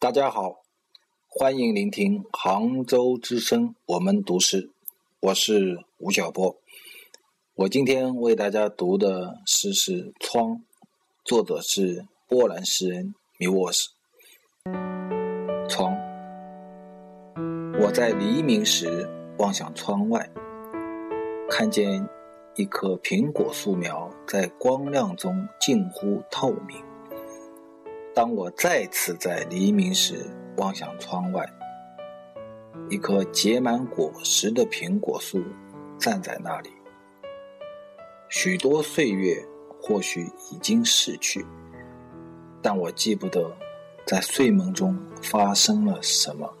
大家好，欢迎聆听杭州之声，我们读诗，我是吴晓波。我今天为大家读的诗是《窗》，作者是波兰诗人米沃斯。窗，我在黎明时望向窗外，看见一棵苹果树苗在光亮中近乎透明。当我再次在黎明时望向窗外，一棵结满果实的苹果树站在那里。许多岁月或许已经逝去，但我记不得在睡梦中发生了什么。